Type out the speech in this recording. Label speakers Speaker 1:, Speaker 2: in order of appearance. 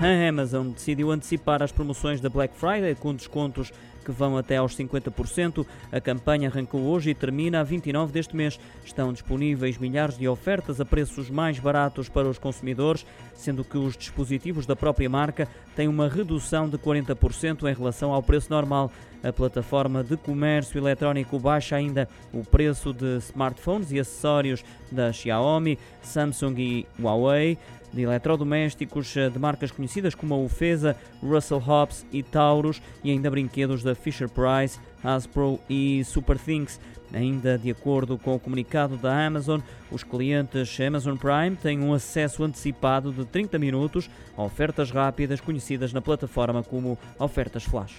Speaker 1: A Amazon decidiu antecipar as promoções da Black Friday com descontos que vão até aos 50%. A campanha arrancou hoje e termina a 29 deste mês. Estão disponíveis milhares de ofertas a preços mais baratos para os consumidores, sendo que os dispositivos da própria marca têm uma redução de 40% em relação ao preço normal. A plataforma de comércio eletrónico baixa ainda o preço de smartphones e acessórios da Xiaomi, Samsung e Huawei de eletrodomésticos de marcas conhecidas como a Ufesa, Russell Hobbs e Taurus e ainda brinquedos da Fisher Price, Hasbro e Superthings. Ainda de acordo com o comunicado da Amazon, os clientes Amazon Prime têm um acesso antecipado de 30 minutos a ofertas rápidas conhecidas na plataforma como ofertas flash.